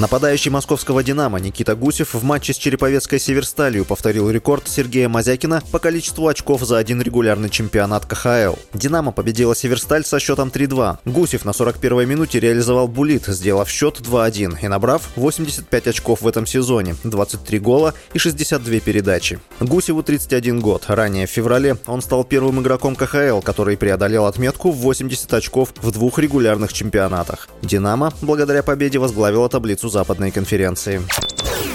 Нападающий московского «Динамо» Никита Гусев в матче с Череповецкой «Северсталью» повторил рекорд Сергея Мазякина по количеству очков за один регулярный чемпионат КХЛ. «Динамо» победила «Северсталь» со счетом 3-2. Гусев на 41-й минуте реализовал булит, сделав счет 2-1 и набрав 85 очков в этом сезоне, 23 гола и 62 передачи. Гусеву 31 год. Ранее в феврале он стал первым игроком КХЛ, который преодолел отметку в 80 очков в двух регулярных чемпионатах. «Динамо» благодаря победе возглавила таблицу Западной конференции.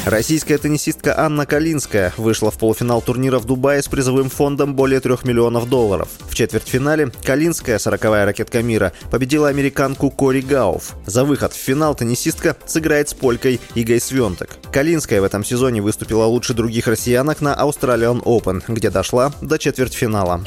Российская теннисистка Анна Калинская вышла в полуфинал турнира в Дубае с призовым фондом более 3 миллионов долларов. В четвертьфинале Калинская, 40-я ракетка мира, победила американку Кори Гауф. За выход в финал теннисистка сыграет с полькой Игой Свентек. Калинская в этом сезоне выступила лучше других россиянок на Australian Open, где дошла до четвертьфинала.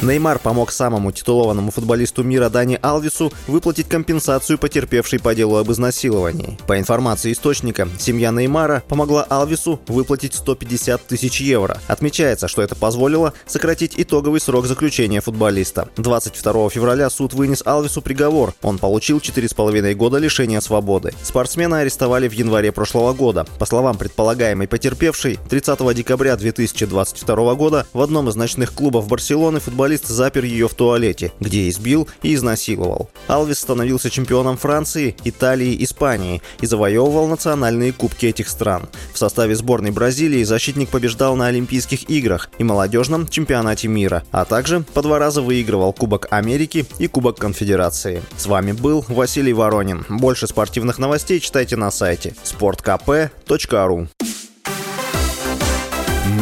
Неймар помог самому титулованному футболисту мира Дани Алвису выплатить компенсацию потерпевшей по делу об изнасиловании. По информации источника, семья Неймара помогла Алвису выплатить 150 тысяч евро. Отмечается, что это позволило сократить итоговый срок заключения футболиста. 22 февраля суд вынес Алвису приговор. Он получил 4,5 года лишения свободы. Спортсмена арестовали в январе прошлого года. По словам предполагаемой потерпевшей, 30 декабря 2022 года в одном из ночных клубов Барселоны футболист футболист запер ее в туалете, где избил и изнасиловал. Алвис становился чемпионом Франции, Италии, Испании и завоевывал национальные кубки этих стран. В составе сборной Бразилии защитник побеждал на Олимпийских играх и молодежном чемпионате мира, а также по два раза выигрывал Кубок Америки и Кубок Конфедерации. С вами был Василий Воронин. Больше спортивных новостей читайте на сайте sportkp.ru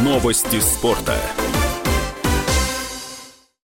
Новости спорта.